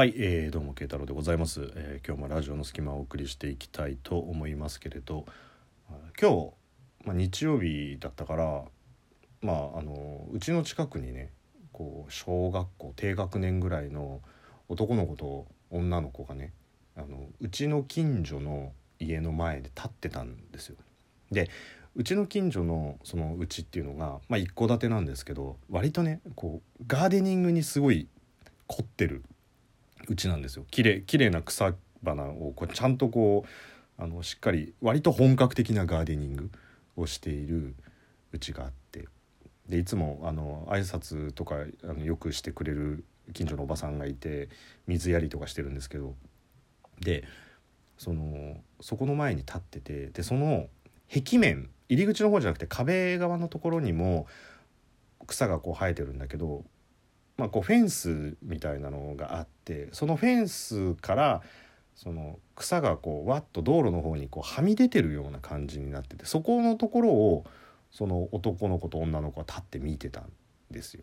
はい、えー、どうも慶太郎でございます、えー今日もラジオの隙間をお送りしていきたいと思いますけれど今日、まあ、日曜日だったからまああのうちの近くにねこう小学校低学年ぐらいの男の子と女の子がねあのうちの近所の家の前で立ってたんですよ。でうちの近所のそのうちっていうのが、まあ、一戸建てなんですけど割とねこうガーデニングにすごい凝ってるうちなんですよ。綺麗綺麗な草花をこうちゃんとこうあのしっかり割と本格的なガーデニングをしているうちがあって。でいつもあの挨拶とかあのよくしてくれる近所のおばさんがいて水やりとかしてるんですけど。でそのそこの前に立っててでその壁面入り口の方じゃなくて壁側のところにも草がこう生えてるんだけどまあ、こうフェンスみたいなのがあってそのフェンスからその草がこうわっと道路の方にこうはみ出てるような感じになっててそこのところをその男の子と女の子が立って見てたんですよ。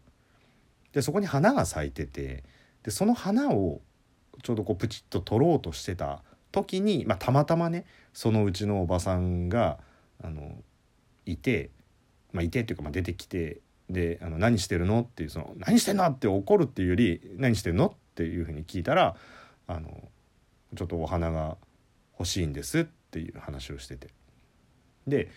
でそこに花が咲いててでその花をちょうどこうプチッと取ろうとしてた時に、まあ、たまたまねそのうちのおばさんがあのいて、まあ、いてっていうかまあ出てきてであの何してるの？っていうその何してんの？って怒るっていうより何してんの？っていうふうに聞いたらあのちょっとお花が欲しいんですっていう話をしてて。で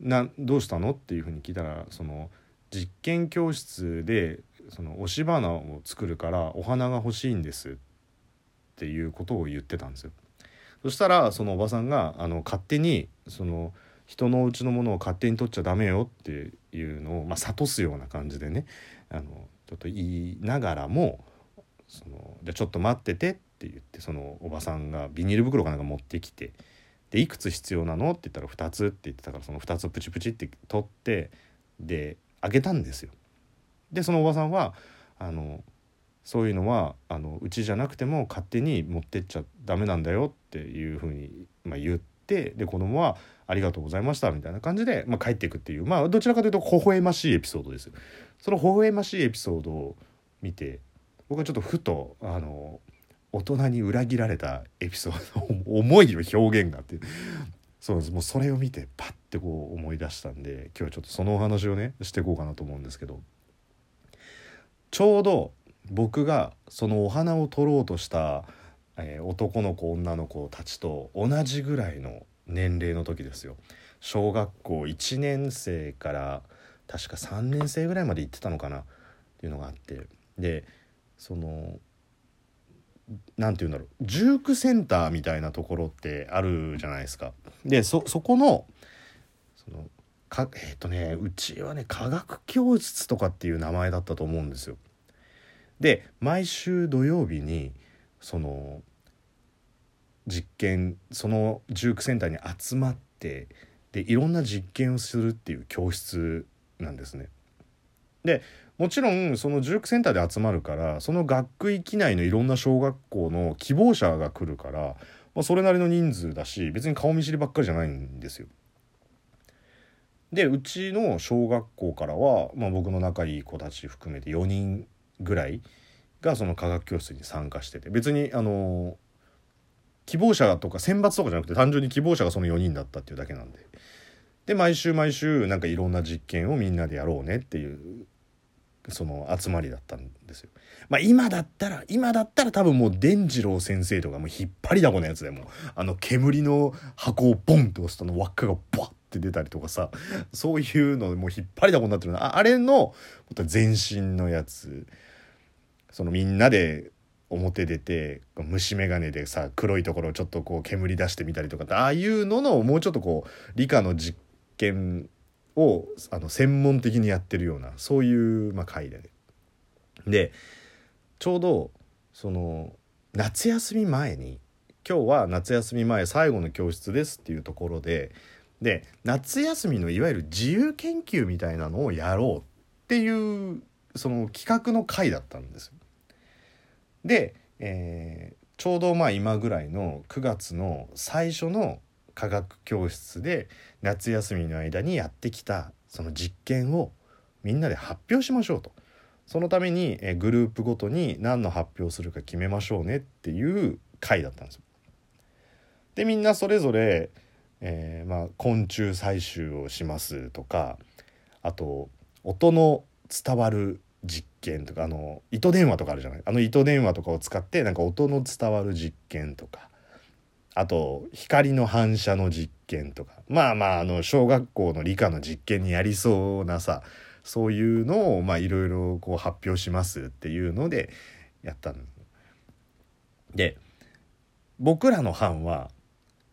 などうしたの？っていうふうに聞いたらその実験教室でその押し花を作るからお花が欲しいんですっていうことを言ってたんですよ。そしたらそのおばさんがあの勝手にその人のうちのものを勝手に取っちゃダメよっていうのを、まあ、諭すような感じでねあのちょっと言いながらもそのじゃちょっと待っててって言ってそのおばさんがビニール袋かなんか持ってきてでいくつ必要なのって言ったら2つって言ってたからその2つをプチプチって取ってであげたんですよ。でそのおばさんはあのそういうのはあのうちじゃなくても勝手に持ってっちゃダメなんだよっていうふうに、まあ、言ってで子供は「ありがとうございました」みたいな感じで、まあ、帰っていくっていうまあどちらかというと微笑ましいエピソードです。その微笑ましいエピソードを見て僕はちょっとふとあの大人に裏切られたエピソード思いを表現があってそうですもうそれを見てパッてこう思い出したんで今日はちょっとそのお話をねしていこうかなと思うんですけどちょうど僕がそのお花を取ろうとした、えー男の子女の子たちと同じぐらいの年齢の時ですよ。小学校1年生から確か3年生ぐらいまで行ってたのかなっていうのがあってでそのなんて言うんだろう塾センターみたいなところってあるじゃないですか。でそこのそのかえっ、とねうちはね科学教室とかっていう名前だったと思うんですよ。で毎週土曜日にその実験その塾センターに集まってでいろんな実験をするっていう教室なんですね。でもちろんその塾センターで集まるからその学区域内のいろんな小学校の希望者が来るから、まあ、それなりの人数だし別に顔見知りばっかりじゃないんですよ。でうちの小学校からは、まあ、僕の仲いい子たち含めて4人ぐらいがその科学教室に参加してて別にあの希望者とか選抜とかじゃなくて単純に希望者がその4人だったっていうだけなんで。で毎週毎週なんかいろんな実験をみんなでやろうねっていうその集まりだったんですよ。まあ今だったら今だったら多分もう伝次郎先生とかもう引っ張りだこのやつでもあの煙の箱をボンって押すとの輪っかがバッって出たりとかさそういうのもう引っ張りだこになってるの。ああれの全身のやつ。そのみんなで表出て虫眼鏡でさ黒いところをちょっとこう煙出してみたりとかああいうののもうちょっとこう理科の実験をあの専門的にやってるようなそういう、まあ、回で、ね、でちょうどその夏休み前に今日は夏休み前最後の教室ですっていうところでで夏休みのいわゆる自由研究みたいなのをやろうっていうその企画の回だったんですよ。で、えーちょうどまあ今ぐらいの9月の最初の科学教室で夏休みの間にやってきたその実験をみんなで発表しましょうと。そのために、えグループごとに何の発表するか決めましょうねっていう回だったんですよ。でみんなそれぞれ、えー、まあ、昆虫採集をしますとかあと音の伝わる実験とかあの糸電話とかあるじゃない？あの糸電話とかを使ってなんか音の伝わる実験とか。あと光の反射の実験とか。まあまああの小学校の理科の実験にやりそうなさそういうのをまあいろいろこう発表しますっていうのでやったの。で僕らの班は、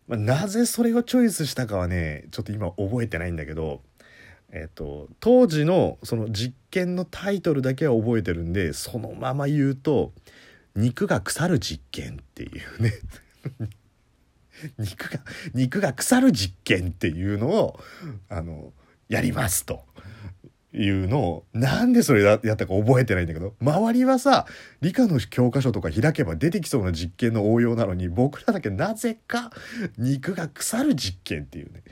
まあ、なぜそれをチョイスしたかはねちょっと今覚えてないんだけど、えっと、当時のその実験のタイトルだけは覚えてるんでそのまま言うと「肉が腐る実験」っていうね 肉が肉が腐る実験っていうのをあのやりますと。いうのをなんでそれやったか覚えてないんだけど周りはさ理科の教科書とか開けば出てきそうな実験の応用なのに僕らだけなぜか肉が腐る実験っていうね。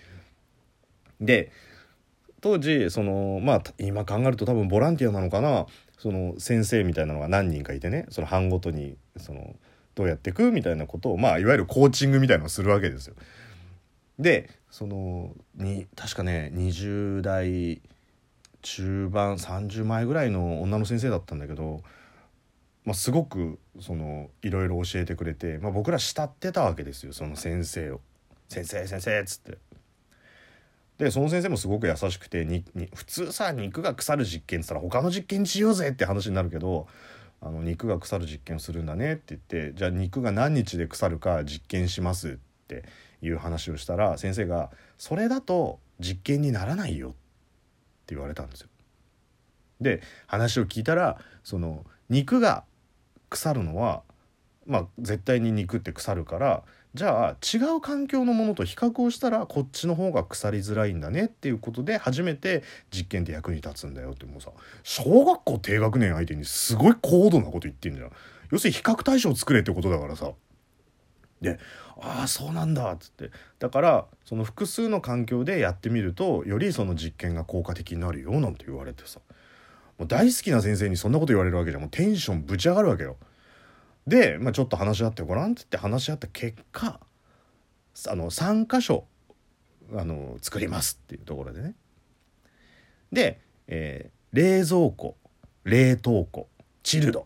で当時そのまあ今考えると多分ボランティアなのかなその先生みたいなのが何人かいてねその班ごとにそのどうやっていくみたいなことをまあいわゆるコーチングみたいなのをするわけですよ。でそのに確かね20代中盤30前ぐらいの女の先生だったんだけど、まあ、すごくそのいろいろ教えてくれて、まあ、僕ら慕ってたわけですよその先生を「先生先生」っつって。でその先生もすごく優しくてに普通さ肉が腐る実験っつったら他の実験しようぜって話になるけどあの肉が腐る実験をするんだねって言ってじゃあ肉が何日で腐るか実験しますっていう話をしたら先生が「それだと実験にならないよ」って言われたんですよ。で話を聞いたらその肉が腐るのはまあ絶対に肉って腐るからじゃあ違う環境のものと比較をしたらこっちの方が腐りづらいんだねっていうことで初めて実験って役に立つんだよってもうさ小学校低学年相手にすごい高度なこと言ってんじゃん。要するに比較対象を作れってことだからさ。でああそうなんだっつってだからその複数の環境でやってみるとよりその実験が効果的になるよなんて言われてさもう大好きな先生にそんなこと言われるわけじゃもうテンションぶち上がるわけよ。で、まあ、ちょっと話し合ってごらんっつって話し合った結果あの3箇所あの作りますっていうところでね。で、えー、冷蔵庫冷凍庫チルドっ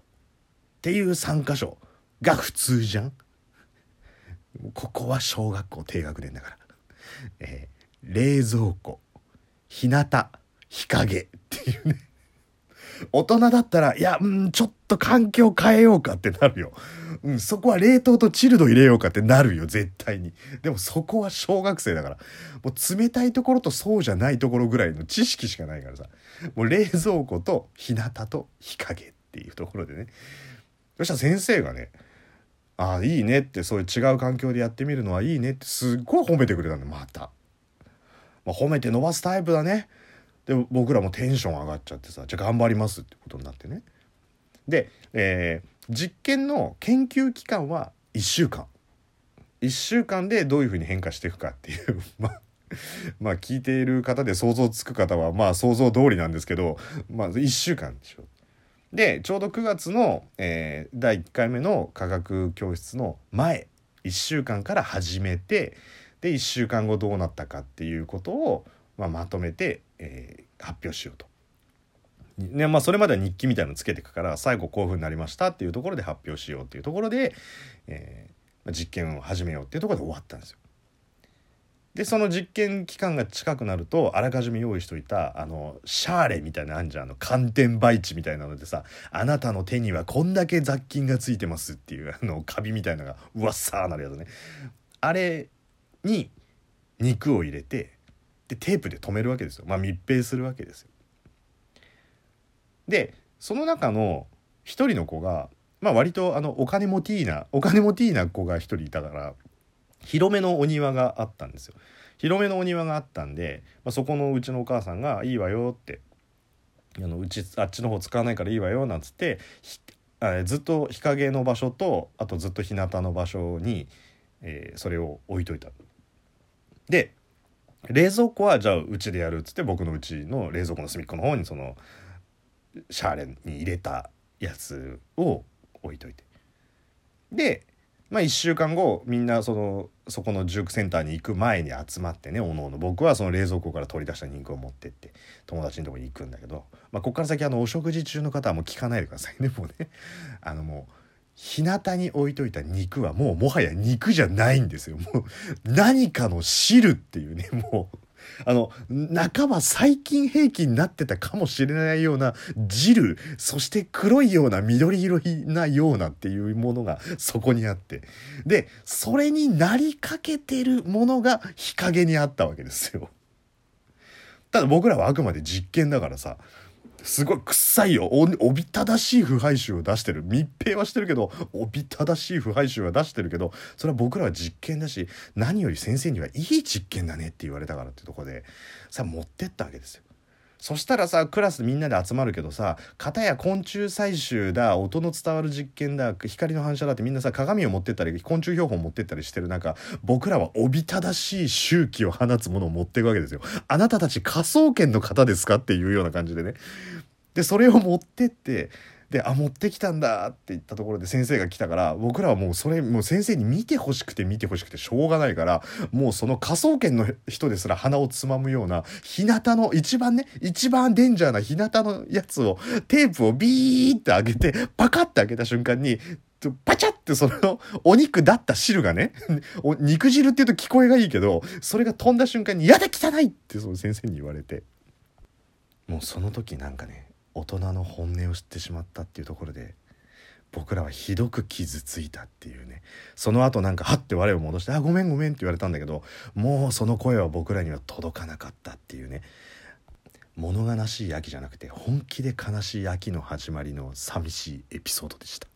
ていう3箇所が普通じゃん。ここは小学校低学年だから。えー、冷蔵庫日向日陰っていうね大人だったら、いや、うん、ちょっと環境変えようかってなるよ。うん、そこは冷凍とチルド入れようかってなるよ、絶対に。でもそこは小学生だから。もう冷たいところとそうじゃないところぐらいの知識しかないからさ。もう冷蔵庫と日向と日陰っていうところでね。そしたら先生がね、ああ、いいねって、そういう違う環境でやってみるのはいいねってすっごい褒めてくれたんだ、また。まあ、褒めて伸ばすタイプだね。で僕らもテンション上がっちゃってさじゃあ頑張りますってことになってねで、えー、実験の研究期間は1週間。1週間でどういうふうに変化していくかっていう。まあまあ聞いている方で想像つく方はまあ想像通りなんですけどまあ1週間でしょ。でちょうど9月の、えー、第1回目の科学教室の前1週間から始めてで1週間後どうなったかっていうことを、まあ、まとめてえー、発表しようと。ねまあ、それまでは日記みたいのつけていくから最後こういうふうになりましたっていうところで発表しようっていうところで、えー、実験を始めようっていうところで終わったんですよ。でその実験期間が近くなるとあらかじめ用意しといたあのシャーレみたいなあんじゃんあの寒天培地みたいなのでさあなたの手にはこんだけ雑菌がついてますっていうあのカビみたいなのがうわっさーなるやつねあれに肉を入れてでテープで止めるわけですよ、まあ、密閉するわけですよ。でその中の一人の子が、まあ、割とあのお金持ティーなお金持ティーな子が一人いたから広めのお庭があったんですよ。広めのお庭があったんで、まあ、そこのうちのお母さんが「いいわよ」ってあのうちあっちの方使わないからいいわよなんつってずっと日陰の場所とあとずっと日向の場所に、えー、それを置いといた。で冷蔵庫はじゃあうちでやるっつって僕のうちの冷蔵庫の隅っこの方にそのシャーレンに入れたやつを置いといて。でまあ1週間後みんなそのそこの塾センターに行く前に集まってねおのおの。僕はその冷蔵庫から取り出した肉を持ってって友達のとこに行くんだけど、まあ、ここから先あのお食事中の方はもう聞かないでくださいねもうね。あのもう日向に置いといた肉はもうもはや肉じゃないんですよ。もう何かの汁っていうねもう。あの半ば最近兵器になってたかもしれないようなジルそして黒いような緑色なようなっていうものがそこにあってでそれになりかけてるものが日陰にあったわけですよ。ただ僕らはあくまで実験だからさすごい臭いよおびただしい腐敗臭を出してる密閉はしてるけどおびただしい腐敗臭は出してるけどそれは僕らは実験だし何より先生にはいい実験だねって言われたからってとこでさ持ってったわけですよ。そしたらさクラスみんなで集まるけどさ型や昆虫採集だ音の伝わる実験だ光の反射だってみんなさ鏡を持ってったり昆虫標本持ってったりしてる中僕らはおびただしい周期を放つものを持っていくわけですよ。あなたたち科捜研の方ですか？っていうような感じでね。でそれを持ってってで「あ持ってきたんだ」って言ったところで先生が来たから僕らはもうそれもう先生に見てほしくて見てほしくてしょうがないからもうその科捜研の人ですら鼻をつまむような日向の一番ね一番デンジャーな日向のやつをテープをビーって上げてパカッて開けた瞬間にパチャってそのお肉だった汁がね肉汁って言うと聞こえがいいけどそれが飛んだ瞬間に「やだ汚い!」ってその先生に言われてもうその時なんかね大人の本音を知ってしまったっていうところで僕らはひどく傷ついたっていうねその後なんかはって我を戻して「あごめんごめん」って言われたんだけどもうその声は僕らには届かなかったっていうね物悲しい秋じゃなくて本気で悲しい秋の始まりの寂しいエピソードでした。